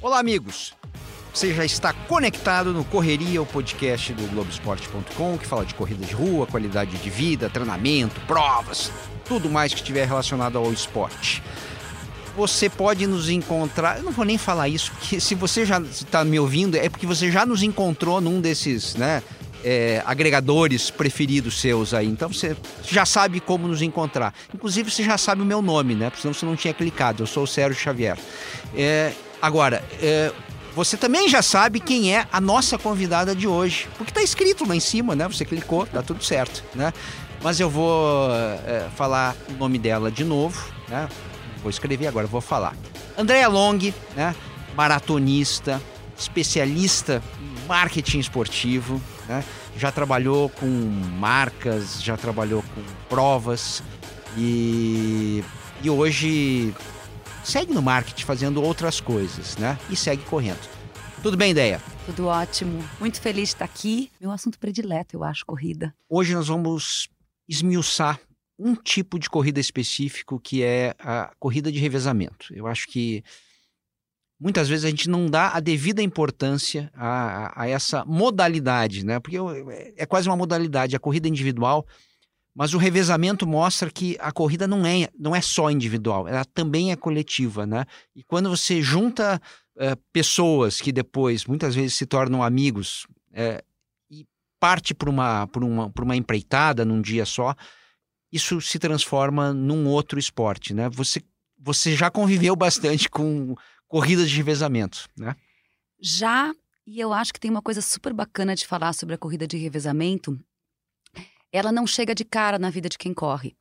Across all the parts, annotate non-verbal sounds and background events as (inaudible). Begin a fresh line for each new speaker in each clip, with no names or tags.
Olá, amigos. Você já está conectado no Correria, o podcast do Globoesporte.com, que fala de corrida de rua, qualidade de vida, treinamento, provas, tudo mais que estiver relacionado ao esporte. Você pode nos encontrar. Eu não vou nem falar isso, porque se você já está me ouvindo, é porque você já nos encontrou num desses, né? É, agregadores preferidos seus aí. Então você já sabe como nos encontrar. Inclusive você já sabe o meu nome, né? Porque senão você não tinha clicado. Eu sou o Sérgio Xavier. É, agora, é, você também já sabe quem é a nossa convidada de hoje. Porque está escrito lá em cima, né? Você clicou, tá tudo certo, né? Mas eu vou é, falar o nome dela de novo, né? Vou escrever agora, vou falar. Andréa Long, né? Maratonista, especialista em marketing esportivo, né? Já trabalhou com marcas, já trabalhou com provas e, e hoje segue no marketing fazendo outras coisas, né? E segue correndo. Tudo bem, ideia?
Tudo ótimo. Muito feliz de estar aqui. Meu assunto predileto, eu acho, corrida.
Hoje nós vamos esmiuçar um tipo de corrida específico que é a corrida de revezamento. Eu acho que muitas vezes a gente não dá a devida importância a, a, essa modalidade, né? Porque é quase uma modalidade, a corrida individual, mas o revezamento mostra que a corrida não é, não é só individual, ela também é coletiva, né? E quando você junta é, pessoas que depois muitas vezes se tornam amigos é, e parte para uma, por uma, por uma empreitada num dia só, isso se transforma num outro esporte, né? Você, você já conviveu bastante com corridas de revezamento, né?
Já, e eu acho que tem uma coisa super bacana de falar sobre a corrida de revezamento. Ela não chega de cara na vida de quem corre,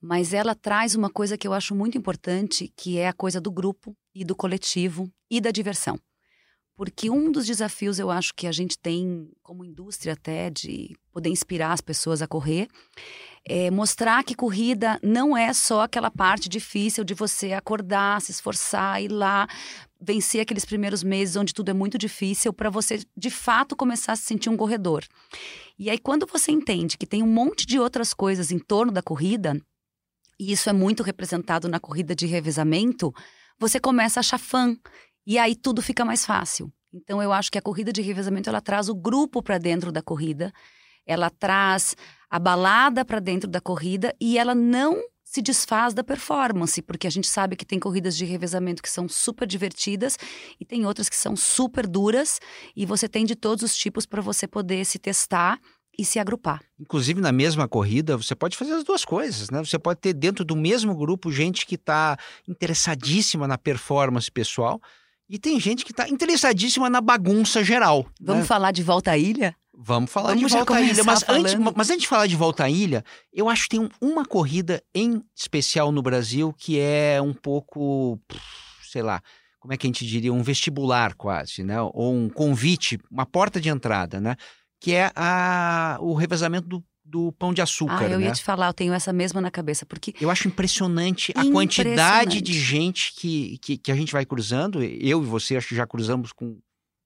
mas ela traz uma coisa que eu acho muito importante, que é a coisa do grupo e do coletivo e da diversão. Porque um dos desafios eu acho que a gente tem como indústria até de poder inspirar as pessoas a correr é mostrar que corrida não é só aquela parte difícil de você acordar, se esforçar, ir lá, vencer aqueles primeiros meses onde tudo é muito difícil para você de fato começar a se sentir um corredor. E aí quando você entende que tem um monte de outras coisas em torno da corrida, e isso é muito representado na corrida de revezamento, você começa a achar fã e aí tudo fica mais fácil. Então eu acho que a corrida de revezamento ela traz o grupo para dentro da corrida ela traz a balada para dentro da corrida e ela não se desfaz da performance, porque a gente sabe que tem corridas de revezamento que são super divertidas e tem outras que são super duras e você tem de todos os tipos para você poder se testar e se agrupar.
Inclusive na mesma corrida, você pode fazer as duas coisas, né? Você pode ter dentro do mesmo grupo gente que está interessadíssima na performance pessoal e tem gente que está interessadíssima na bagunça geral.
Vamos
né?
falar de volta à ilha?
Vamos falar Vamos de volta à ilha. Mas antes, mas antes de falar de volta à ilha, eu acho que tem uma corrida em especial no Brasil que é um pouco, sei lá, como é que a gente diria, um vestibular quase, né? Ou um convite, uma porta de entrada, né? Que é a, o revezamento do, do pão de açúcar.
Ah, eu
né?
ia te falar, eu tenho essa mesma na cabeça, porque.
Eu acho impressionante, impressionante. a quantidade de gente que, que, que, a gente vai cruzando. Eu e você acho que já cruzamos com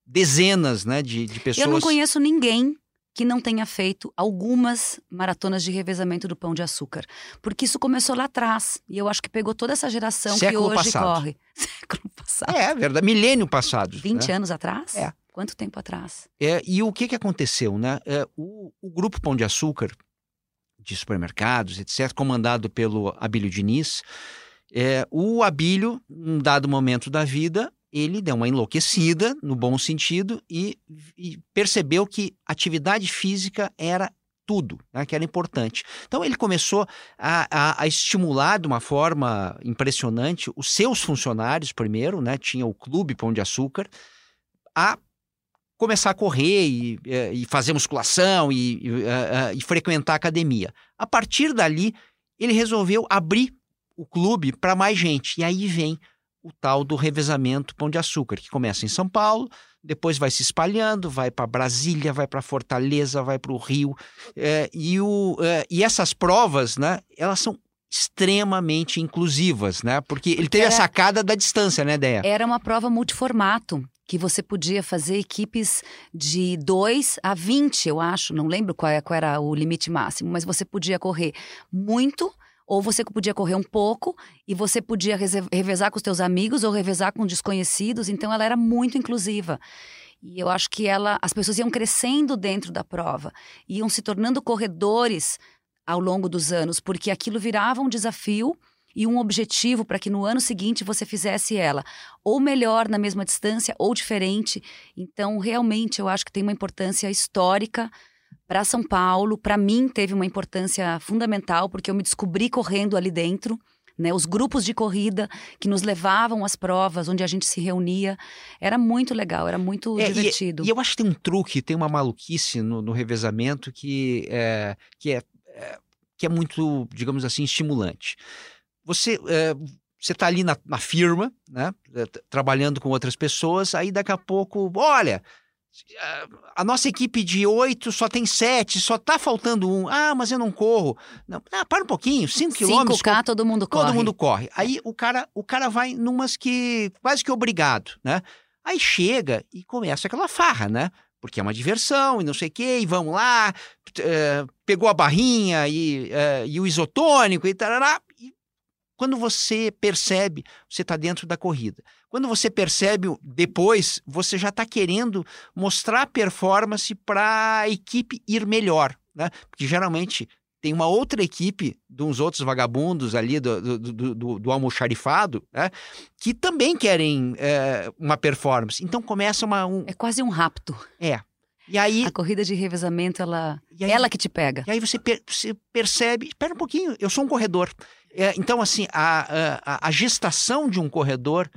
dezenas né, de, de pessoas.
Eu não conheço ninguém que não tenha feito algumas maratonas de revezamento do pão de açúcar. Porque isso começou lá atrás. E eu acho que pegou toda essa geração
Século
que hoje
passado.
corre. (laughs) Século passado.
É, verdade. Milênio passado.
20
né?
anos atrás?
É.
Quanto tempo atrás?
É, e o que, que aconteceu? Né? É, o, o grupo Pão de Açúcar, de supermercados, etc., comandado pelo Abílio Diniz, é, o Abílio, num dado momento da vida, ele deu uma enlouquecida, no bom sentido, e, e percebeu que atividade física era tudo, né, que era importante. Então ele começou a, a, a, estimular de uma forma impressionante os seus funcionários, primeiro, né, tinha o Clube Pão de Açúcar, a começar a correr e, e fazer musculação e, e, e frequentar a academia. A partir dali, ele resolveu abrir o clube para mais gente. E aí vem o tal do revezamento Pão de Açúcar, que começa em São Paulo, depois vai se espalhando, vai para Brasília, vai para Fortaleza, vai para o Rio. É, e, o, é, e essas provas, né, elas são extremamente inclusivas, né? Porque ele teve era, a sacada da distância, né, Deia?
Era uma prova multiformato, que você podia fazer equipes de 2 a 20, eu acho, não lembro qual, é, qual era o limite máximo, mas você podia correr muito Ou você podia correr um pouco e você podia revezar com os teus amigos ou revezar com desconhecidos. Então ela era muito inclusiva. E eu acho que ela, as pessoas iam crescendo dentro da prova, iam se tornando corredores ao longo dos anos, porque aquilo virava um desafio e um objetivo para que no ano seguinte você fizesse ela, ou melhor na mesma distância ou diferente. Então, realmente eu acho que tem uma importância histórica para São Paulo, para mim teve uma importância fundamental porque eu me descobri correndo ali dentro. Né, os grupos de corrida que nos levavam às provas, onde a gente se reunia. Era muito legal, era muito é, divertido.
E, e, eu acho que tem um truque, tem uma maluquice no, no revezamento que é, que, é, é, que é muito, digamos assim, estimulante. Você. É, você está ali na, na, firma, né, trabalhando com outras pessoas, aí daqui a pouco, olha, a nossa equipe de oito só tem sete, só tá faltando um. Ah, mas eu não corro. Não, ah, para um pouquinho, cinco quilômetros.
5K, todo mundo
corre.
Todo
mundo corre. Aí o cara, o cara vai numas que quase que obrigado, né? Aí chega e começa aquela farra, né? Porque é uma diversão e não sei o quê, e vamos lá, é, pegou a barrinha e, é, e o isotônico e tarará. Quando você percebe, você está dentro da corrida. Quando você percebe depois, você já está querendo mostrar performance para a equipe ir melhor, né? Porque geralmente tem uma outra equipe de uns outros vagabundos ali do, do, do, do, do almoxarifado, né? Que também querem é, uma performance. Então começa uma... Um...
É quase um rapto.
É. E aí...
A corrida de revezamento, ela... Aí, ela que te pega.
E aí você, per você percebe... Espera um pouquinho, eu sou um corredor. É, então, assim, a, a, a gestação de um corredor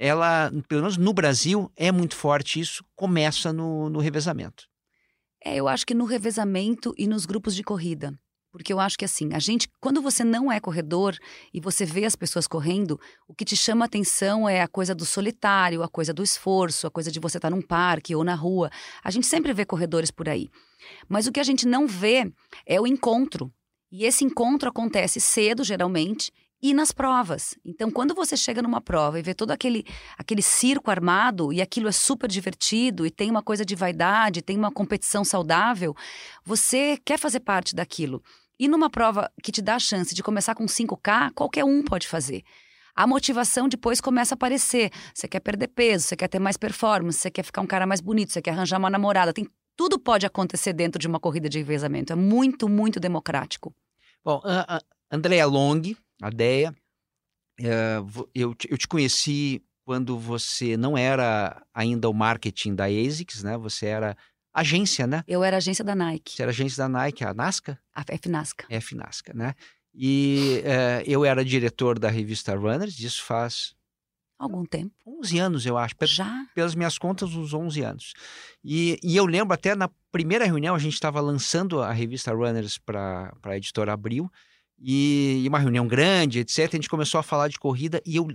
ela, pelo menos no Brasil, é muito forte isso, começa no, no revezamento.
É, eu acho que no revezamento e nos grupos de corrida. Porque eu acho que assim, a gente, quando você não é corredor e você vê as pessoas correndo, o que te chama atenção é a coisa do solitário, a coisa do esforço, a coisa de você estar num parque ou na rua. A gente sempre vê corredores por aí. Mas o que a gente não vê é o encontro. E esse encontro acontece cedo, geralmente, e nas provas. Então, quando você chega numa prova e vê todo aquele, aquele circo armado e aquilo é super divertido e tem uma coisa de vaidade, tem uma competição saudável, você quer fazer parte daquilo. E numa prova que te dá a chance de começar com 5K, qualquer um pode fazer. A motivação depois começa a aparecer. Você quer perder peso, você quer ter mais performance, você quer ficar um cara mais bonito, você quer arranjar uma namorada. Tem, tudo pode acontecer dentro de uma corrida de revezamento. É muito, muito democrático.
Bom, uh, uh, Andrea Long, a Deia. É, eu, eu te conheci quando você não era ainda o marketing da ASICS, né? Você era agência, né?
Eu era agência da Nike.
Você era agência da Nike, a Nasca?
A FNASCA.
FNASCA, né? E é, eu era diretor da revista Runners, isso faz...
Algum tempo.
11 anos, eu acho.
Já?
Pelas minhas contas, uns 11 anos. E, e eu lembro até na primeira reunião, a gente estava lançando a revista Runners para a editora Abril, e, e, uma reunião grande, etc. A gente começou a falar de corrida e eu,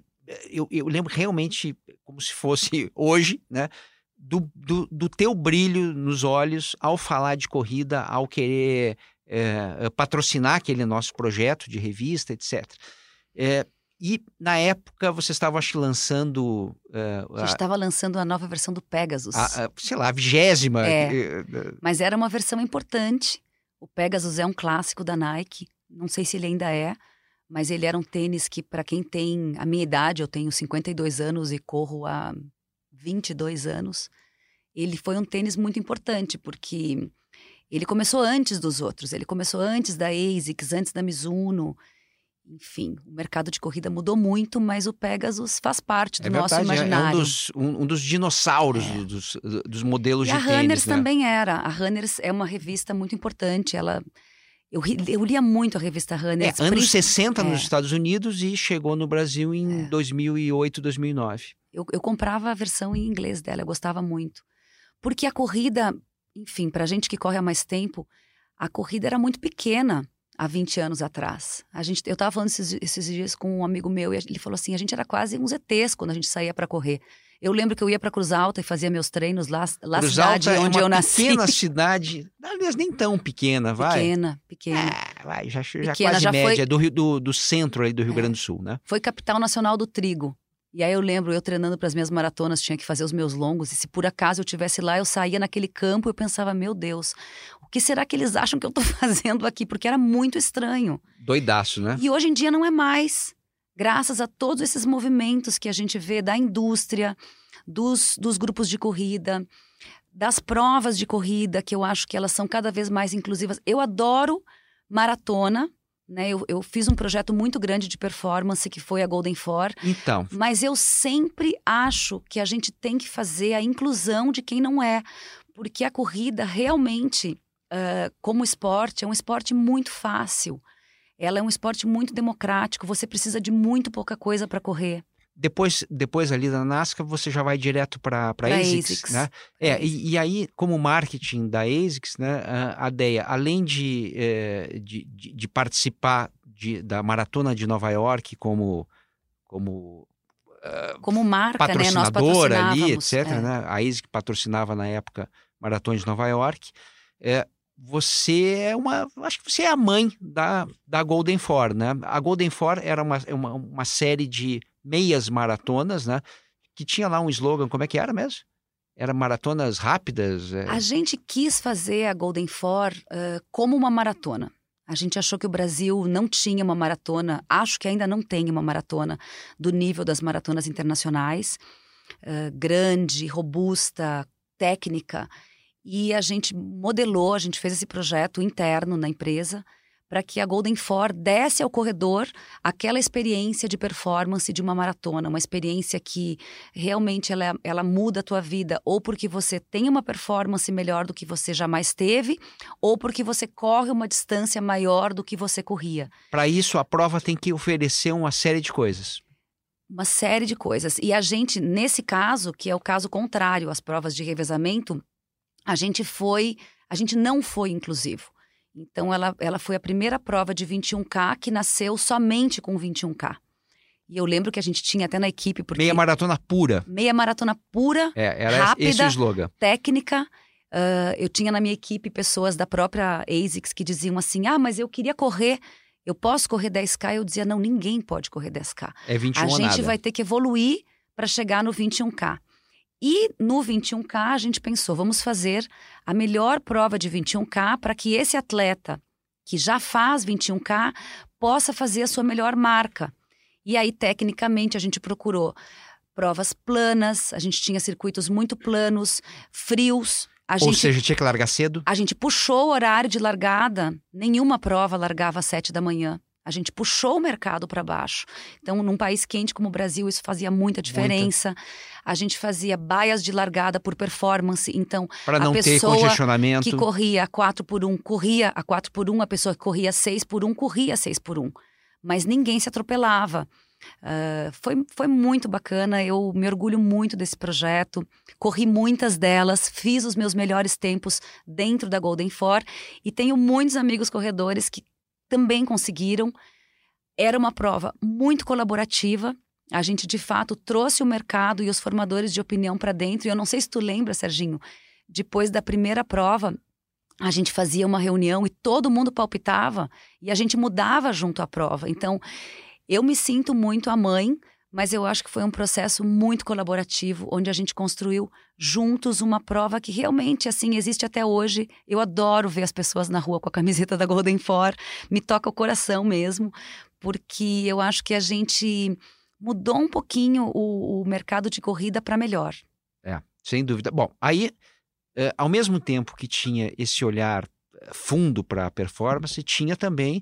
eu, eu lembro realmente como se fosse (laughs) hoje, né? Do, do, do, teu brilho nos olhos ao falar de corrida, ao querer é, patrocinar aquele nosso projeto de revista, etc. É, e na época você estava acho, lançando.
Uh, a gente estava lançando a nova versão do Pegasus.
A, a, sei lá, a vigésima.
É, mas era uma versão importante. O Pegasus é um clássico da Nike não sei se ele ainda é, mas ele era um tênis que, para quem tem a minha idade, eu tenho 52 anos e corro há 22 anos, ele foi um tênis muito importante, porque ele começou antes dos outros, ele começou antes da ASICS, antes da Mizuno. Enfim, o mercado de corrida mudou muito, mas o Pegasus faz parte do é nosso imaginário.
É um dos, um, um dos dinossauros é. dos, dos, modelos
e
de
tênis. A Runners né? também era. A Runners é uma revista muito importante. Ela eu, eu lia muito a revista Runner.
É, anos 60 é. nos Estados Unidos e chegou no Brasil em é. 2008, 2009.
Eu, eu comprava a versão em inglês dela, eu gostava muito. Porque a corrida, enfim, para gente que corre há mais tempo, a corrida era muito pequena há 20 anos atrás. A gente, eu estava falando esses, esses, dias com um amigo meu e ele falou assim: a gente era quase uns ETs quando a gente saía para correr. Eu lembro que eu ia para Cruz Alta e fazia meus treinos lá, lá
Cruz
cidade
Alta
onde
é
eu nasci.
pequena (laughs) cidade, aliás, nem tão pequena, vai.
Pequena, pequena.
É, vai, já, já pequena, quase já média, foi... do, Rio, do, do centro aí do Rio é. Grande do Sul, né?
Foi capital nacional do trigo. E aí eu lembro, eu treinando para as minhas maratonas, tinha que fazer os meus longos, e se por acaso eu tivesse lá, eu saía naquele campo e eu pensava, meu Deus, o que será que eles acham que eu estou (laughs) fazendo aqui? Porque era muito estranho.
Doidaço, né?
E hoje em dia não é mais. Graças a todos esses movimentos que a gente vê da indústria, dos, dos grupos de corrida, das provas de corrida, que eu acho que elas são cada vez mais inclusivas. Eu adoro maratona, né? Eu, eu fiz um projeto muito grande de performance que foi a Golden Four.
Então.
Mas eu sempre acho que a gente tem que fazer a inclusão de quem não é, porque a corrida realmente, uh, como esporte, é um esporte muito fácil. Ela é um esporte muito democrático. Você precisa de muito pouca coisa para correr.
Depois, depois ali da NASCAR, você já vai direto para a ASICS, ASICS, né? É, e, e, aí, como marketing da ASICS, né, a DEA, além de, é, de, de, de, participar de, da Maratona de Nova York como, como
uh, como marca,
patrocinadora
né?
ali, etc. É. Né? A ASICS patrocinava na época Maratona de Nova York. É, você é uma. Acho que você é a mãe da, da Golden Four, né? A Golden Four era uma, uma, uma série de meias maratonas, né? Que tinha lá um slogan, como é que era mesmo? Era maratonas rápidas? É...
A gente quis fazer a Golden Four uh, como uma maratona. A gente achou que o Brasil não tinha uma maratona, acho que ainda não tem uma maratona do nível das maratonas internacionais, uh, grande, robusta, técnica. E a gente modelou, a gente fez esse projeto interno na empresa para que a Golden Four desse ao corredor aquela experiência de performance de uma maratona, uma experiência que realmente ela, ela muda a tua vida, ou porque você tem uma performance melhor do que você jamais teve, ou porque você corre uma distância maior do que você corria.
Para isso, a prova tem que oferecer uma série de coisas.
Uma série de coisas. E a gente, nesse caso, que é o caso contrário às provas de revezamento, a gente foi, a gente não foi inclusivo. Então, ela, ela foi a primeira prova de 21K que nasceu somente com 21K. E eu lembro que a gente tinha até na equipe. Porque...
Meia maratona pura.
Meia maratona pura.
É, era
rápida,
esse o slogan.
Técnica. Uh, eu tinha na minha equipe pessoas da própria ASICS que diziam assim: ah, mas eu queria correr. Eu posso correr 10K? Eu dizia: não, ninguém pode correr 10K.
É 21
A gente vai ter que evoluir para chegar no 21K. E no 21K a gente pensou, vamos fazer a melhor prova de 21K para que esse atleta que já faz 21K possa fazer a sua melhor marca. E aí, tecnicamente, a gente procurou provas planas, a gente tinha circuitos muito planos, frios. A
Ou
gente,
seja, tinha que largar cedo?
A gente puxou o horário de largada, nenhuma prova largava às sete da manhã. A gente puxou o mercado para baixo. Então, num país quente como o Brasil, isso fazia muita diferença. Muita. A gente fazia baias de largada por performance. Então,
para não
a
ter congestionamento.
que corria a 4 por 1 corria a 4 por 1, a pessoa que corria 6 por 1 corria 6 por 1. Mas ninguém se atropelava. Uh, foi, foi muito bacana, eu me orgulho muito desse projeto. Corri muitas delas, fiz os meus melhores tempos dentro da Golden Four e tenho muitos amigos corredores que também conseguiram. Era uma prova muito colaborativa. A gente, de fato, trouxe o mercado e os formadores de opinião para dentro. E eu não sei se tu lembra, Serginho, depois da primeira prova, a gente fazia uma reunião e todo mundo palpitava e a gente mudava junto à prova. Então, eu me sinto muito a mãe mas eu acho que foi um processo muito colaborativo, onde a gente construiu juntos uma prova que realmente, assim, existe até hoje. Eu adoro ver as pessoas na rua com a camiseta da Golden Four, me toca o coração mesmo, porque eu acho que a gente mudou um pouquinho o, o mercado de corrida para melhor.
É, sem dúvida. Bom, aí, é, ao mesmo tempo que tinha esse olhar eh, fundo para a performance, tinha também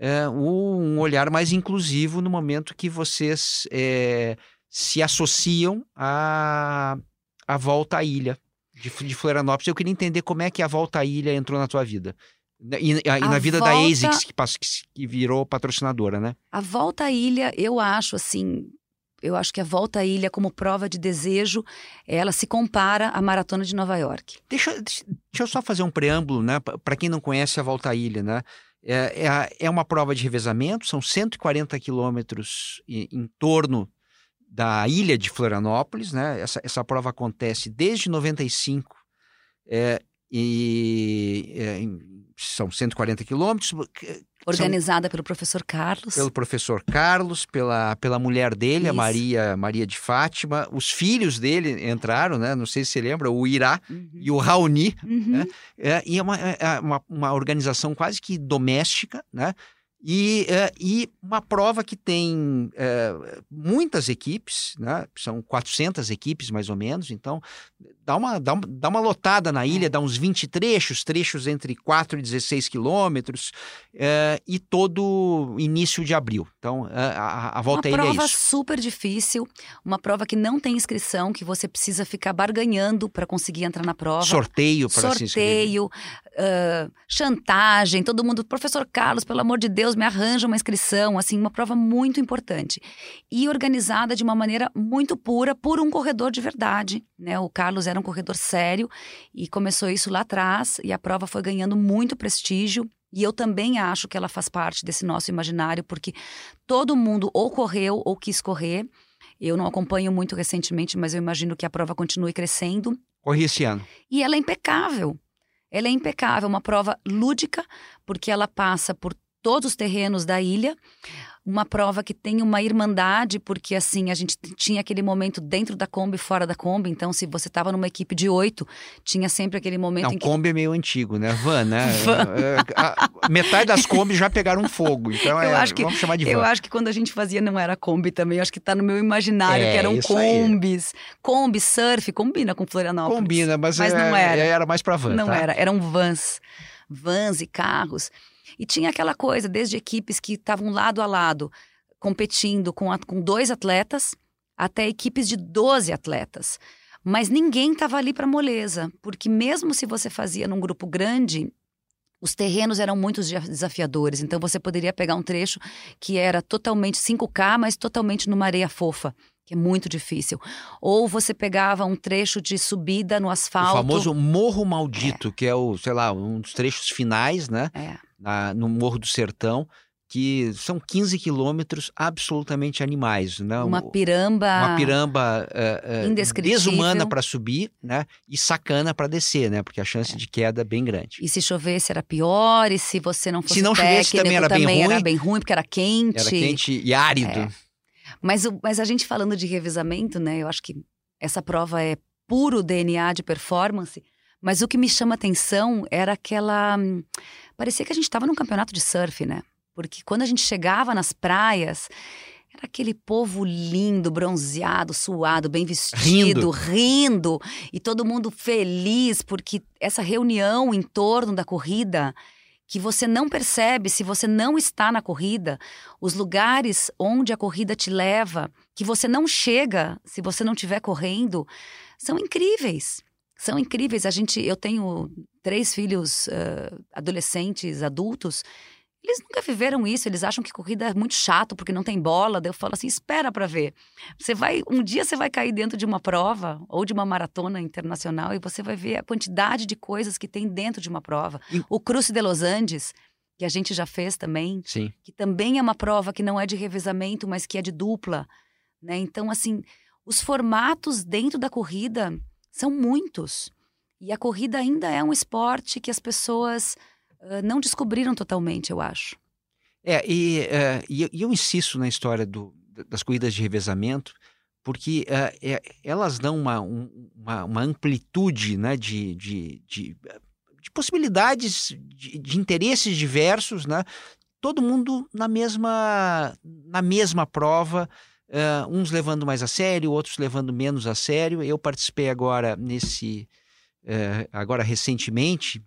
é, um olhar mais inclusivo no momento que vocês é, se associam à, à volta à ilha de, de Florianópolis. Eu queria entender como é que a volta à ilha entrou na tua vida. E, e, e na vida volta... da ASICS, que, que virou patrocinadora, né?
A volta à ilha, eu acho assim, eu acho que a volta à ilha como prova de desejo, ela se compara à maratona de Nova York.
Deixa, deixa eu só fazer um preâmbulo, né? Para quem não conhece a volta à ilha, né? É, é, é uma prova de revezamento, são 140 quilômetros em, torno da ilha de Florianópolis, né? Essa, essa prova acontece desde 95 é, e é, são 140 quilômetros.
Organizada são, pelo professor Carlos.
Pelo professor Carlos, pela, pela mulher dele, Isso. a Maria, Maria de Fátima. Os filhos dele entraram, né? Não sei se você lembra, o Irá uhum. e o Raoni. Uhum. Né? É, e é uma, é, é uma, uma organização quase que doméstica, né? E, uh, e uma prova que tem uh, muitas equipes, né? são 400 equipes mais ou menos, então dá uma, dá, uma, dá uma lotada na ilha, é. dá uns 20 trechos, trechos entre 4 e 16 quilômetros, uh, e todo início de abril. Então a, a volta
uma
à ilha
é isso.
Uma
prova super difícil, uma prova que não tem inscrição, que você precisa ficar barganhando para conseguir entrar na prova.
Sorteio para
se inscrever. Sorteio, chantagem, todo mundo, professor Carlos, pelo amor de Deus, Deus, me arranja uma inscrição, assim, uma prova muito importante. E organizada de uma maneira muito pura por um corredor de verdade, né? O Carlos era um corredor sério e começou isso lá atrás e a prova foi ganhando muito prestígio. E eu também acho que ela faz parte desse nosso imaginário, porque todo mundo ou correu ou quis correr. Eu não acompanho muito recentemente, mas eu imagino que a prova continue crescendo.
Corri esse ano.
E ela é impecável. Ela é impecável, uma prova lúdica, porque ela passa por todos os terrenos da ilha. Uma prova que tem uma irmandade, porque assim, a gente tinha aquele momento dentro da Kombi e fora da Kombi. Então, se você estava numa equipe de oito, tinha sempre aquele momento
Não,
em que.
Kombi é meio antigo, né? Van, né? (laughs) Van. É, a, metade das Kombi já pegaram fogo. Então, é, que, vamos chamar de van.
Eu acho que quando a gente fazia não era Kombi também. Eu acho que está no meu imaginário, é, que eram Kombis. Aí. Kombi, surf, combina com Florianópolis.
Combina, mas, mas é, não era. Era mais para van.
Não
tá?
era, eram vans. Vans e carros. E tinha aquela coisa, desde equipes que estavam lado a lado, competindo com, a, com dois atletas, até equipes de 12 atletas. Mas ninguém estava ali para moleza, porque mesmo se você fazia num grupo grande, os terrenos eram muito desafiadores. Então você poderia pegar um trecho que era totalmente 5K, mas totalmente numa areia fofa que é muito difícil. Ou você pegava um trecho de subida no asfalto. O
famoso Morro Maldito, é. que é o, sei lá, um dos trechos finais, né? É. Na, no Morro do Sertão, que são 15 quilômetros absolutamente animais, né?
Uma piramba.
Uma piramba uh, uh, desumana para subir, né? E sacana para descer, né? Porque a chance é. de queda é bem grande.
E se chovesse era pior, e se você não fosse
Se não chovesse também era
também
bem ruim.
Era bem ruim, porque era quente.
Era quente e árido. É.
Mas, mas a gente falando de revezamento, né? Eu acho que essa prova é puro DNA de performance. Mas o que me chama atenção era aquela. Parecia que a gente estava num campeonato de surf, né? Porque quando a gente chegava nas praias, era aquele povo lindo, bronzeado, suado, bem vestido, rindo. rindo, e todo mundo feliz, porque essa reunião em torno da corrida que você não percebe se você não está na corrida, os lugares onde a corrida te leva, que você não chega se você não estiver correndo, são incríveis. São incríveis. A gente, eu tenho três filhos uh, adolescentes, adultos, eles nunca viveram isso, eles acham que corrida é muito chato porque não tem bola. Daí eu falo assim: espera para ver. Você vai, um dia você vai cair dentro de uma prova ou de uma maratona internacional e você vai ver a quantidade de coisas que tem dentro de uma prova. E... O Cruce de Los Andes, que a gente já fez também,
Sim.
que também é uma prova que não é de revezamento, mas que é de dupla. Né? Então, assim, os formatos dentro da corrida são muitos. E a corrida ainda é um esporte que as pessoas não descobriram totalmente, eu acho.
É, e, uh, e, eu insisto na história do, das corridas de revezamento, porque uh, é, elas dão uma, um, uma, uma, amplitude né, de, de, de, de possibilidades, de, de, interesses diversos, né? todo mundo na mesma, na mesma prova, uh, uns levando mais a sério, outros levando menos a sério. Eu participei agora nesse, agora recentemente,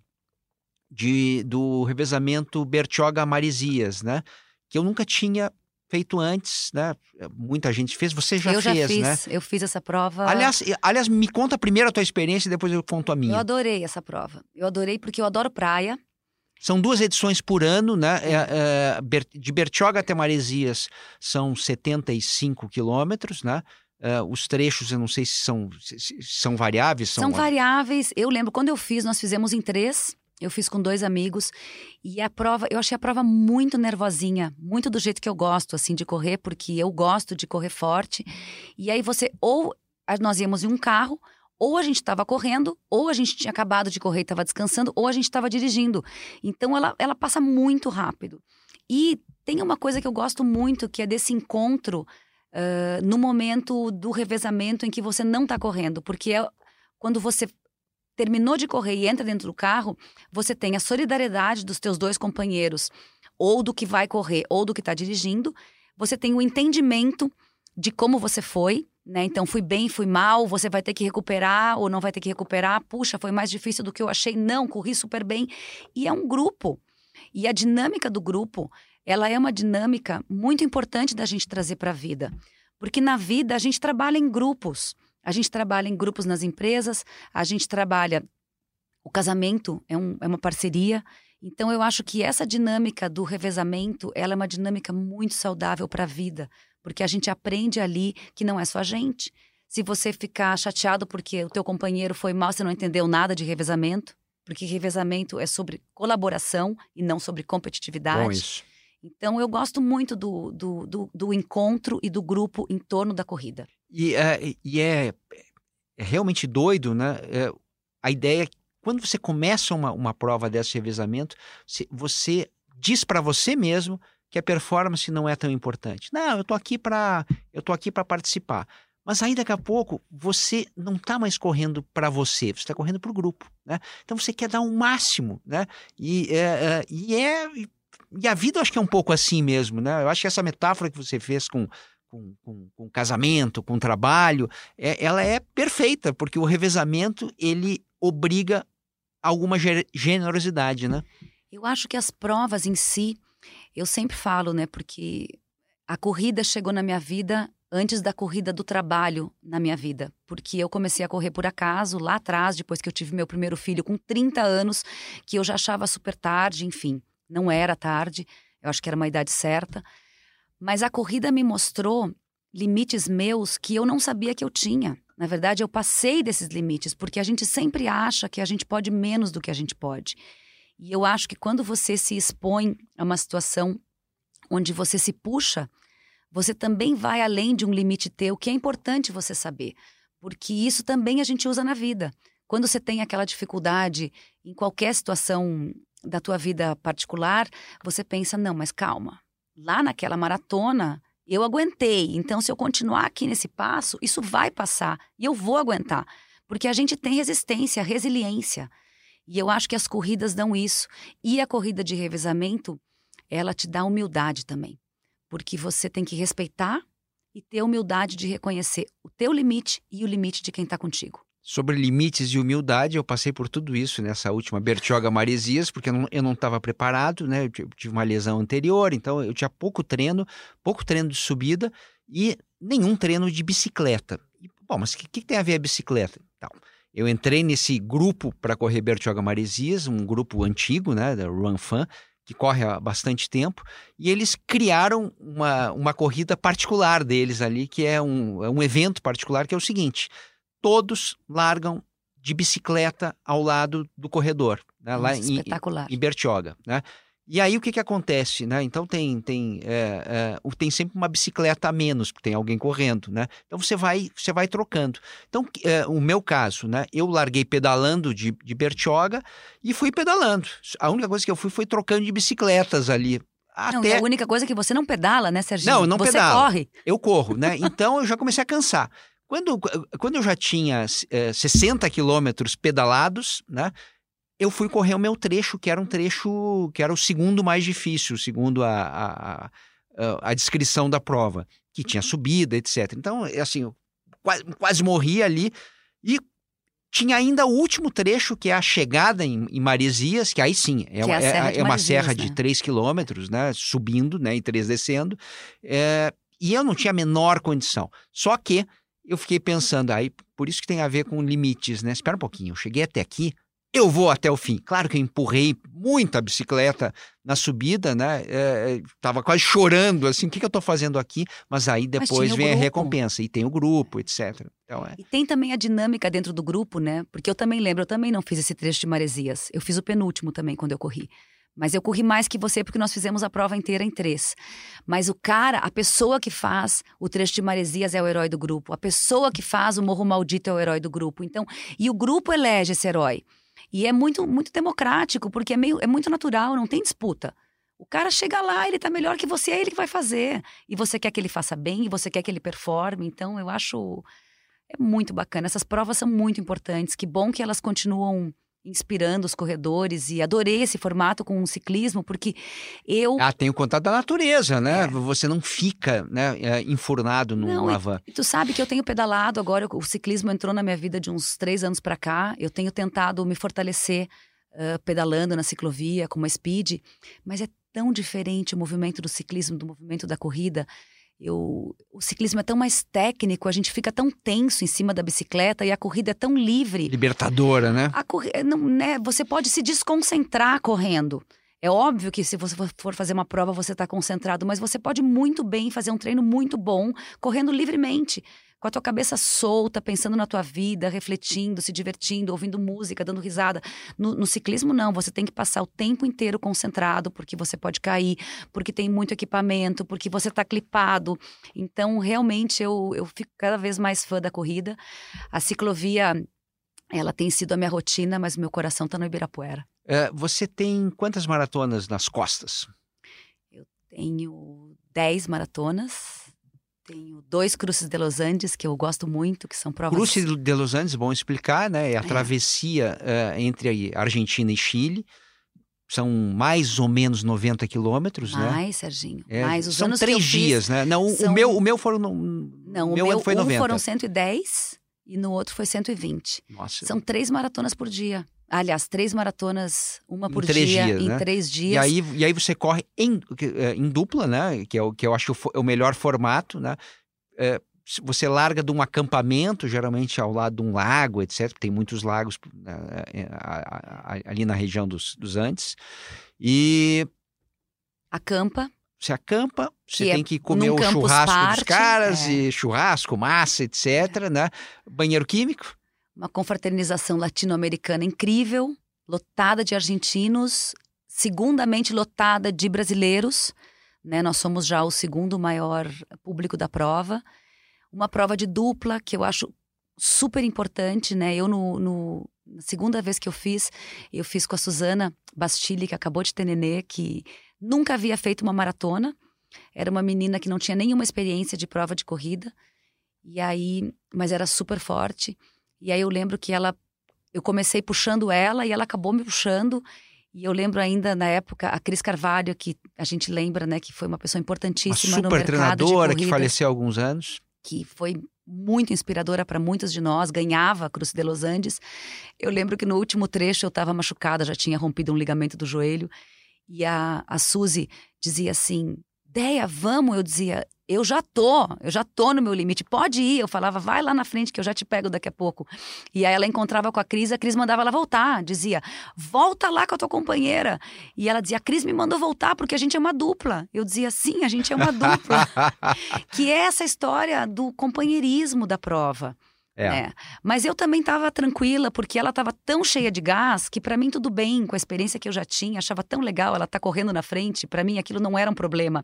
de, do revezamento Bertioga-Maresias, né? Que eu nunca tinha feito antes, né? Muita gente fez, você já
eu
fez,
já fiz,
né?
Eu fiz essa prova.
Aliás, aliás, me conta primeiro a tua experiência e depois eu conto a minha.
Eu adorei essa prova. Eu adorei porque eu adoro praia.
São duas edições por ano, né? É, é, de Bertioga até Maresias são 75 quilômetros, né? Uh, os trechos, eu não sei se são, se são variáveis.
São... são variáveis. Eu lembro, quando eu fiz, nós fizemos em três. Eu fiz com dois amigos e a prova, eu achei a prova muito nervosinha, muito do jeito que eu gosto, assim, de correr, porque eu gosto de correr forte. E aí você, ou nós íamos em um carro, Ou a gente estava correndo, ou a gente tinha acabado de correr e estava descansando, ou a gente estava dirigindo. Então ela, ela passa muito rápido. E tem uma coisa que eu gosto muito, que é desse encontro uh, no momento do revezamento em que você não está correndo, porque é quando você terminou de correr e entra dentro do carro, você tem a solidariedade dos teus dois companheiros, ou do que vai correr, ou do que está dirigindo. Você tem o entendimento de como você foi, né? Então, fui bem, fui mal, você vai ter que recuperar ou não vai ter que recuperar. Puxa, foi mais difícil do que eu achei. Não, corri super bem. E é um grupo. E a dinâmica do grupo, ela é uma dinâmica muito importante da gente trazer para a vida. Porque na vida a gente trabalha em grupos. A gente trabalha em grupos nas empresas, a gente trabalha. O casamento é, um, é uma parceria. Então, eu acho que essa dinâmica do revezamento, ela é uma dinâmica muito saudável para a vida, porque a gente aprende ali que não é só a gente. Se você ficar chateado porque o teu companheiro foi mal, você não entendeu nada de revezamento, porque revezamento é sobre colaboração e não sobre competitividade.
Bom isso.
Então, eu gosto muito do, do, do, do encontro e do grupo em torno da corrida.
E, é, e é, é, realmente doido, né? É, a ideia é que quando você começa uma, uma prova desse revezamento, você diz para você mesmo que a performance não é tão importante. Não, eu tô aqui para eu tô aqui para participar. Mas aí daqui a pouco você não está mais correndo para você, você está correndo para o grupo, né? Então você quer dar o um máximo, né? E é, é, e é e a vida eu acho que é um pouco assim mesmo, né? Eu acho que essa metáfora que você fez com com, com, com casamento, com trabalho, é, ela é perfeita, porque o revezamento ele obriga alguma generosidade, né?
Eu acho que as provas em si, eu sempre falo, né? Porque a corrida chegou na minha vida antes da corrida do trabalho na minha vida. Porque eu comecei a correr por acaso, lá atrás, depois que eu tive meu primeiro filho, com 30 anos, que eu já achava super tarde, enfim, não era tarde, eu acho que era uma idade certa. Mas a corrida me mostrou limites meus que eu não sabia que eu tinha. Na verdade, eu passei desses limites, porque a gente sempre acha que a gente pode menos do que a gente pode. E eu acho que quando você se expõe a uma situação onde você se puxa, você também vai além de um limite teu, que é importante você saber, porque isso também a gente usa na vida. Quando você tem aquela dificuldade em qualquer situação da tua vida particular, você pensa: não, mas calma, lá naquela maratona, eu aguentei. Então, se eu continuar aqui nesse passo, isso vai passar e eu vou aguentar. Porque a gente tem resistência, resiliência. E eu acho que as corridas dão isso. E a corrida de revezamento, ela te dá humildade também. Porque você tem que respeitar e ter humildade de reconhecer o teu limite e o limite de quem está contigo
sobre limites e humildade. Eu passei por tudo isso nessa última Bertioga Maresias, porque eu não estava preparado, né? Eu tive uma lesão anterior, então eu tinha pouco treino, pouco treino de subida e nenhum treino de bicicleta. E, bom, mas o que, que, tem a ver a bicicleta? Então, eu entrei nesse grupo para correr Bertioga Maresias, um grupo antigo, né, da Run Fan, que corre há bastante tempo, e eles criaram uma, uma corrida particular deles ali, que é um, é um evento particular, que é o seguinte: todos largam de bicicleta ao lado do corredor, né? lá em, em Bertioga, né? E aí o que, que acontece, né? Então tem tem é, é, tem sempre uma bicicleta a menos, porque tem alguém correndo, né? Então você vai você vai trocando. Então é, o meu caso, né? Eu larguei pedalando de, de Bertioga e fui pedalando. A única coisa que eu fui foi trocando de bicicletas ali.
Até... Não, a única coisa é que você não pedala, né, Serginho?
Não, não
você
pedalo.
corre.
Eu corro, né? (laughs) Então eu já comecei a cansar. Quando, quando eu já tinha é, 60 quilômetros pedalados, né? Eu fui correr o meu trecho, que era um trecho que era o segundo mais difícil, segundo a, a, a, a descrição da prova, que tinha subida, etc. Então, é assim, eu quase, quase morri ali. E tinha ainda o último trecho, que é a chegada em, em Maresias, que aí sim, é,
é,
é,
é,
uma serra
né?
de 3 quilômetros, né? Subindo, né? E 3 descendo. É, e eu não tinha a menor condição. Só que eu fiquei pensando, aí por isso que tem a ver com limites, né? Espera um pouquinho, eu cheguei até aqui, eu vou até o fim. Claro que eu empurrei muita bicicleta na subida, né? É, tava quase chorando, assim, o que, que eu tô fazendo aqui? Mas aí depois
Mas
vem a
grupo.
recompensa, e tem o grupo, etc. Então, é.
E tem também a dinâmica dentro do grupo, né? Porque eu também lembro, eu também não fiz esse trecho de Maresias. Eu fiz o penúltimo também quando eu corri. Mas eu corri mais que você porque nós fizemos a prova inteira em três. Mas o cara, a pessoa que faz o trecho de Maresias é o herói do grupo. A pessoa que faz o Morro Maldito é o herói do grupo. Então, e o grupo elege esse herói. E é muito, muito democrático, porque é, meio, é muito natural, não tem disputa. O cara chega lá, ele tá melhor que você, é ele que vai fazer. E você quer que ele faça bem, e você quer que ele performe. Então, eu acho é muito bacana. Essas provas são muito importantes. Que bom que elas continuam inspirando os corredores e adorei esse formato com o ciclismo porque eu
ah tem o contato da natureza né é. você não fica né é, enfurnado numa van
e, tu sabe que eu tenho pedalado agora o ciclismo entrou na minha vida de uns três anos para cá eu tenho tentado me fortalecer uh, pedalando na ciclovia com uma speed mas é tão diferente o movimento do ciclismo do movimento da corrida eu, o ciclismo é tão mais técnico, a gente fica tão tenso em cima da bicicleta e a corrida é tão livre.
Libertadora, né?
A não, né? Você pode se desconcentrar correndo. É óbvio que se você for fazer uma prova, você está concentrado, mas você pode muito bem fazer um treino muito bom, correndo livremente com a tua cabeça solta, pensando na tua vida, refletindo, se divertindo, ouvindo música, dando risada. No, no, ciclismo, não. Você tem que passar o tempo inteiro concentrado, porque você pode cair, porque tem muito equipamento, porque você está clipado. Então, realmente, eu, eu fico cada vez mais fã da corrida. A ciclovia. Ela tem sido a minha rotina, mas meu coração está no Ibirapuera.
É, você tem quantas maratonas nas costas?
Eu tenho 10 maratonas tenho dois Cruces de Los Andes que eu gosto muito, que são provas.
Cruces de Los Andes, bom explicar, né? É a é. travessia uh, entre Argentina e Chile. São mais ou menos 90 quilômetros, né?
Mais, Serginho. É, mais os
são
anos
três dias,
fiz,
né? Não,
são...
o, meu, o meu foram.
Não, o meu, meu foi um 90. foram 110 e no outro foi 120.
Nossa.
São três maratonas por dia. Aliás, três maratonas, uma por dia, dias, em né? três dias.
E aí, e aí você corre em, é, em dupla, né? Que é o que eu acho o, o melhor formato, né? É, você larga de um acampamento, geralmente ao lado de um lago, etc. Tem muitos lagos né, é, ali na região dos, dos Andes. E.
Acampa.
Você acampa, você tem é que comer o churrasco parte, dos caras, é. e churrasco, massa, etc. É. Né? Banheiro químico
uma confraternização latino-americana incrível, lotada de argentinos, segundamente lotada de brasileiros. Né? Nós somos já o segundo maior público da prova. Uma prova de dupla que eu acho super importante, né? Eu no, no na segunda vez que eu fiz, eu fiz com a Suzana Bastilli, que acabou de ter nenê, que nunca havia feito uma maratona. Era uma menina que não tinha nenhuma experiência de prova de corrida. E aí, mas era super forte. E aí eu lembro que ela, eu comecei puxando ela e ela acabou me puxando. E eu lembro ainda na época a Cris Carvalho, que a gente lembra, né, que foi uma pessoa importantíssima uma super no mercado treinadora
que faleceu há alguns anos,
que foi muito inspiradora para muitos de nós, ganhava a Cruz de Los Andes. Eu lembro que no último trecho eu estava machucada, já tinha rompido um ligamento do joelho. E a, a Suzy dizia assim: Deia, vamos. Eu dizia: eu já tô, eu já tô no meu limite, pode ir. Eu falava, vai lá na frente que eu já te pego daqui a pouco. E aí ela encontrava com a Cris, a Cris mandava ela voltar, dizia, volta lá com a tua companheira. E ela dizia, a Cris me mandou voltar porque a gente é uma dupla. Eu dizia, sim, a gente é uma dupla. (laughs) que é essa história do companheirismo da prova.
É. é.
Mas eu também estava tranquila, porque ela estava tão cheia de gás que para mim tudo bem, com a experiência que eu já tinha, achava tão legal ela tá correndo na frente, para mim aquilo não era um problema.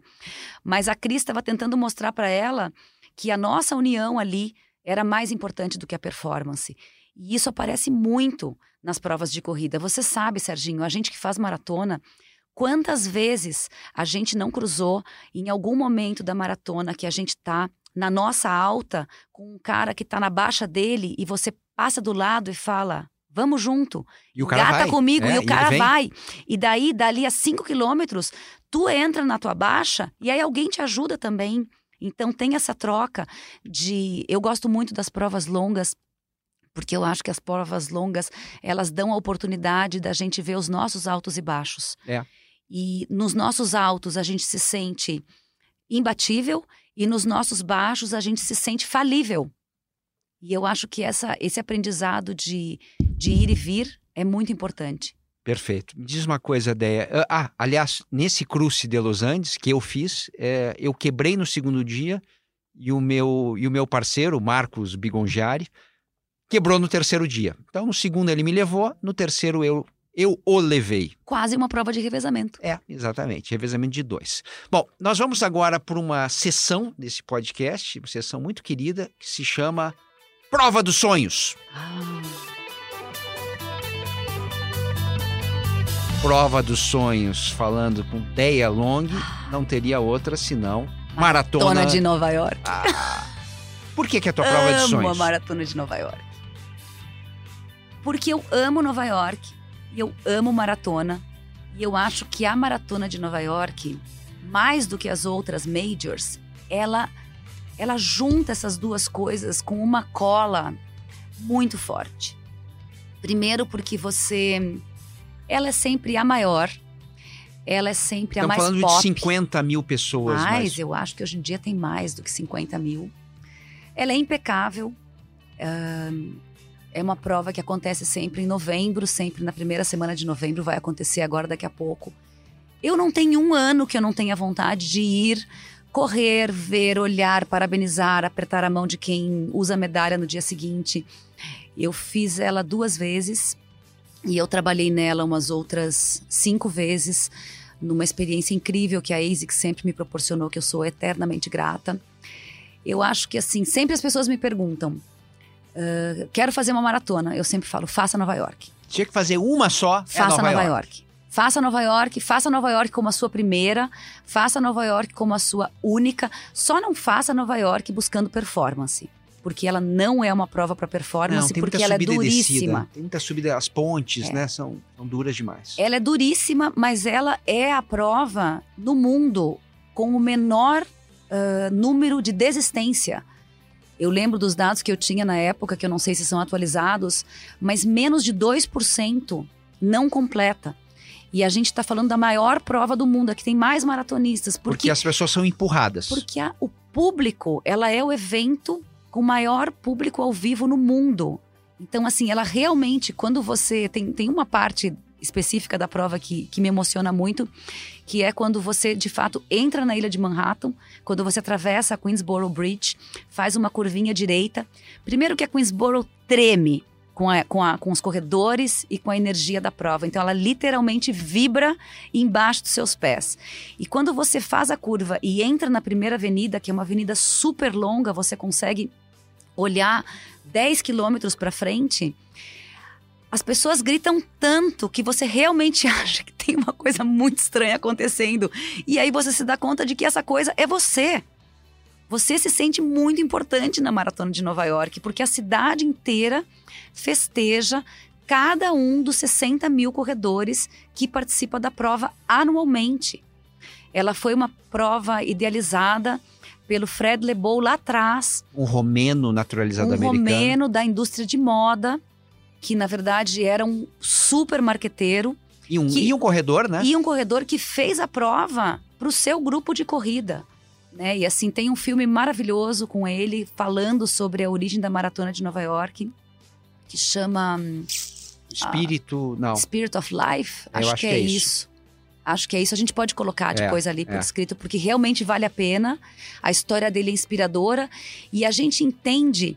Mas a Cris estava tentando mostrar para ela que a nossa união ali era mais importante do que a performance. E isso aparece muito nas provas de corrida. Você sabe, Serginho, a gente que faz maratona, quantas vezes a gente não cruzou em algum momento da maratona que a gente está na nossa alta com um cara que tá na baixa dele e você passa do lado e fala: Vamos junto.
E o cara
Gata
vai.
comigo. É, e o cara vai. E daí, dali a cinco quilômetros, tu entra na tua baixa e aí alguém te ajuda também. Então tem essa troca de. Eu gosto muito das provas longas porque eu acho que as provas longas elas dão a oportunidade da gente ver os nossos altos e baixos.
É.
E nos nossos altos a gente se sente imbatível e nos nossos baixos a gente se sente falível. E eu acho que essa, esse aprendizado de, de ir e vir é muito importante.
Perfeito. Me diz uma coisa, Deia. Ah, ah, aliás, nesse cruce de Los Andes que eu fiz, é, eu quebrei no segundo dia e o meu, e o meu parceiro, Marcos Bigongiari, quebrou no terceiro dia. Então, no segundo ele me levou, no terceiro eu Eu o levei.
Quase uma prova de revezamento.
É, exatamente. Revezamento de dois. Bom, nós vamos agora para uma sessão desse podcast, uma sessão muito querida, que se chama Prova dos Sonhos.
Ah,
Prova dos Sonhos, falando com Deia Long, não teria outra senão Maratona.
Maratona de Nova York.
Ah. Por que, que é a tua prova de
amo
sonhos?
a Maratona de Nova York. Porque eu amo Nova York e eu amo maratona. E eu acho que a Maratona de Nova York, mais do que as outras majors, ela ela junta essas duas coisas com uma cola muito forte. Primeiro porque você ela é sempre a maior. Ela é sempre a
Estamos
mais
falando
pop.
de 50 mil pessoas.
Mais,
mas-
eu acho que hoje em dia tem mais do que 50 mil. Ela é impecável. ahn, é uma prova que acontece sempre em novembro, sempre na primeira semana de novembro, vai acontecer agora daqui a pouco. Eu não tenho um ano que eu não tenha vontade de ir, correr, ver, olhar, parabenizar, apertar a mão de quem usa a medalha no dia seguinte. Eu fiz ela duas vezes e eu trabalhei nela umas outras cinco vezes numa experiência incrível que a ASIC sempre me proporcionou, que eu sou eternamente grata. Eu acho que, assim, sempre as pessoas me perguntam: "Ah, quero fazer uma maratona. Eu sempre falo: faça Nova York.
Tinha que fazer uma só. é
Faça
Nova,
Nova,
York.
York. Faça Nova York, faça Nova York como a sua primeira, faça Nova York como a sua única. Só não faça Nova York buscando performance. Porque ela não é uma prova para
Não,
performance,
tem
porque ela é duríssima.
descida. Tem muita subida. As pontes,
É.
né? São, são duras demais.
Ela é duríssima, mas ela é a prova no mundo com o menor ah, número de desistência. Eu lembro dos dados que eu tinha na época, que eu não sei se são atualizados, mas menos de 2% não completa. E a gente está falando da maior prova do mundo, que tem mais maratonistas.
Porque
Porque,
as pessoas são empurradas.
porque a- o público, ela é o evento com maior público ao vivo no mundo. Então, assim, ela realmente, quando você. Tem, tem uma parte específica da prova que, que me emociona muito, que é quando você, de fato, entra na ilha de Manhattan, quando você atravessa a Queensboro Bridge, faz uma curvinha direita. Primeiro que a Queensboro treme com, a- com, a- com os corredores e com a energia da prova. Então, ela literalmente vibra embaixo dos seus pés. E quando você faz a curva e entra na primeira avenida, que é uma avenida super longa, você consegue olhar 10 quilômetros para frente. As pessoas gritam tanto que você realmente (laughs) acha que tem uma coisa muito estranha acontecendo. E aí você se dá conta de que essa coisa é você. Você se sente muito importante na Maratona de Nova York, porque a cidade inteira festeja cada um dos 60 mil corredores que participa da prova anualmente. Ela foi uma prova idealizada pelo Fred Lebow lá atrás,
Um romeno naturalizado
um
americano.
romeno da indústria de moda, que na verdade era um super marqueteiro
E um,
que-
e um corredor, né?
e um corredor que fez a prova para o seu grupo de corrida. Né? E assim, tem um filme maravilhoso com ele falando sobre a origem da maratona de Nova York, que chama hum,
Espírito. Não.
Spirit of Life. Acho,
acho
que,
que
é
é isso.
isso. Acho que é isso. A gente pode colocar
É,
depois ali por
é.
escrito, porque realmente vale a pena. A história dele é inspiradora e a gente entende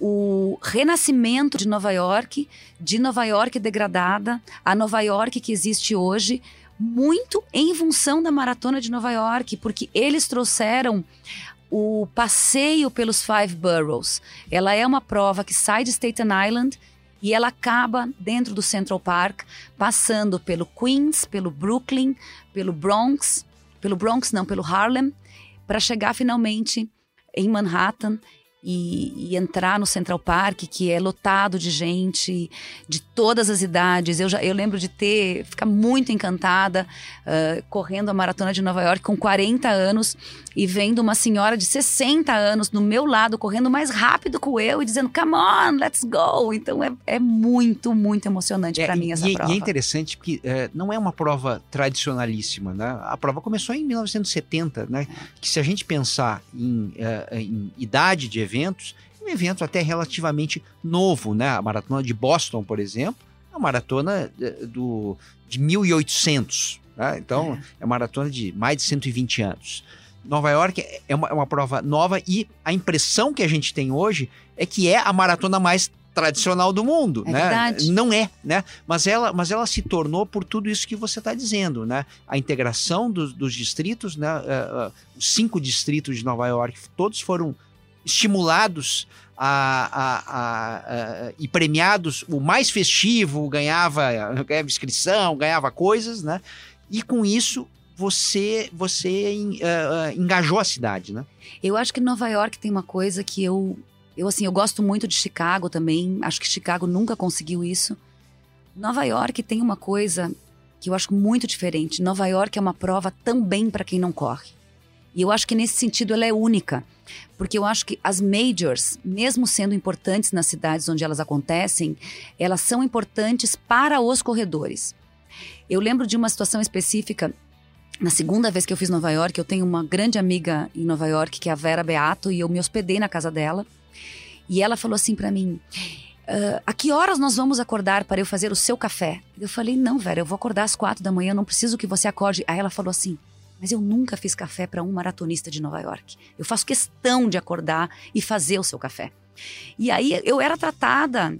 o renascimento de Nova York, de Nova York degradada, a Nova York que existe hoje, muito em função da maratona de Nova York, porque eles trouxeram o passeio pelos Five Boroughs. Ela é uma prova que sai de Staten Island e ela acaba dentro do Central Park, passando pelo Queens, pelo Brooklyn, pelo Bronx, pelo Bronx não, pelo Harlem, para chegar finalmente em Manhattan e, e entrar no Central Park, que é lotado de gente de todas as idades. Eu, já, eu lembro de ter, ficar muito encantada ah, correndo a maratona de Nova York com 40 anos e vendo uma senhora de 60 anos no meu lado, correndo mais rápido que eu e dizendo, come on, let's go. Então é, é muito, muito emocionante para
É,
mim essa
e,
prova.
e é interessante porque é, não é uma prova tradicionalíssima, né? A prova começou em 1970, né? Que se a gente pensar em, é, em idade de eventos, é um evento até relativamente novo, né? A maratona de Boston, por exemplo, é uma maratona é, do, de 1800, né? Então é. uma maratona de mais de 120 anos. Nova York é uma, é uma prova nova e a impressão que a gente tem hoje é que é a maratona mais tradicional do mundo,
É
né?
verdade.
Não é, né? Mas ela, mas ela se tornou por tudo isso que você está dizendo, né? A integração dos, dos distritos, né? Eh, eh, os cinco distritos de Nova York, todos foram estimulados a, a- a- e premiados. O mais festivo ganhava, ganhava inscrição, ganhava coisas, né? E com isso você você eh, engajou a cidade, né?
Eu acho que Nova York tem uma coisa que eu. Eu, assim, eu gosto muito de Chicago também. Acho que Chicago nunca conseguiu isso. Nova York tem uma coisa que eu acho muito diferente. Nova York é uma prova também para quem não corre. E eu acho que nesse sentido ela é única. Porque eu acho que as majors, mesmo sendo importantes nas cidades onde elas acontecem, elas são importantes para os corredores. Eu lembro de uma situação específica na segunda vez que eu fiz Nova York, eu tenho uma grande amiga em Nova York, que é a Vera Beato, e eu me hospedei na casa dela. E ela falou assim pra mim: "Ah, A que horas nós vamos acordar para eu fazer o seu café? Eu falei: Não, Vera, eu vou acordar às quatro da manhã, eu não preciso que você acorde. Aí ela falou assim: Mas eu nunca fiz café para um maratonista de Nova York. Eu faço questão de acordar e fazer o seu café. E aí eu era tratada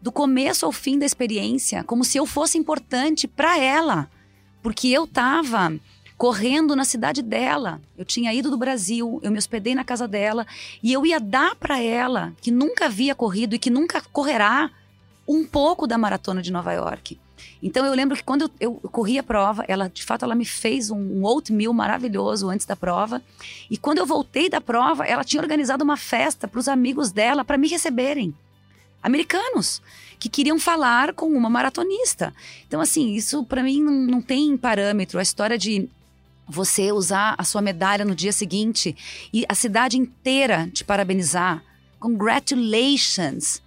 do começo ao fim da experiência como se eu fosse importante para ela porque eu estava correndo na cidade dela. Eu tinha ido do Brasil, eu me hospedei na casa dela e eu ia dar para ela, que nunca havia corrido e que nunca correrá, um pouco da maratona de Nova York. Então eu lembro que quando eu, eu corri a prova, ela de fato ela me fez um, um oatmeal maravilhoso antes da prova. E quando eu voltei da prova, ela tinha organizado uma festa para os amigos dela para me receberem. Americanos que queriam falar com uma maratonista. Então, assim, isso para mim não, não tem parâmetro. A história de você usar a sua medalha no dia seguinte e a cidade inteira te parabenizar. Congratulations!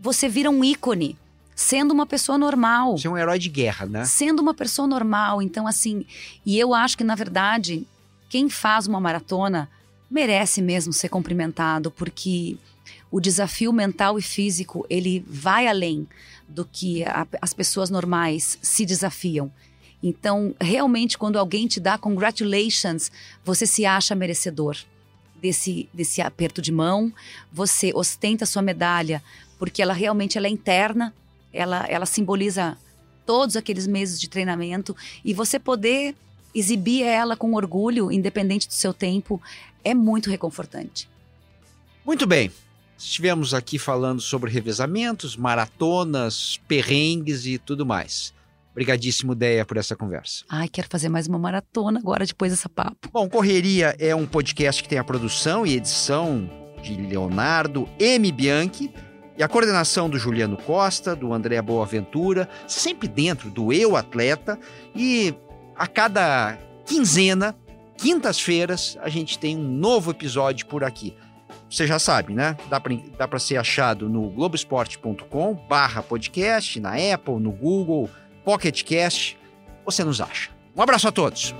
Você vira um ícone, sendo uma pessoa normal.
Você é um herói de guerra, né?
Sendo uma pessoa normal. Então, assim, e eu acho que, na verdade, quem faz uma maratona merece mesmo ser cumprimentado, porque o desafio mental e físico, ele vai além do que a- as pessoas normais se desafiam. Então, realmente, quando alguém te dá congratulations, você se acha merecedor desse, desse aperto de mão, você ostenta sua medalha, porque ela realmente ela é interna, ela, ela simboliza todos aqueles meses de treinamento, e você poder exibir ela com orgulho, independente do seu tempo, é muito reconfortante.
Muito bem. Estivemos aqui falando sobre revezamentos, maratonas, perrengues e tudo mais. Obrigadíssimo, Deia, por essa conversa.
Ai, quero fazer mais uma maratona agora, depois dessa papo.
Bom, Correria é um podcast que tem a produção e edição de Leonardo M. Bianchi e a coordenação do Juliano Costa, do André Boaventura, sempre dentro do Eu Atleta. E a cada quinzena, quintas-feiras, a gente tem um novo episódio por aqui. Você já sabe, né? Dá para ser achado no globesport.com barra podcast, na Apple, no Google, Pocket Cast. Você nos acha. Um abraço a todos.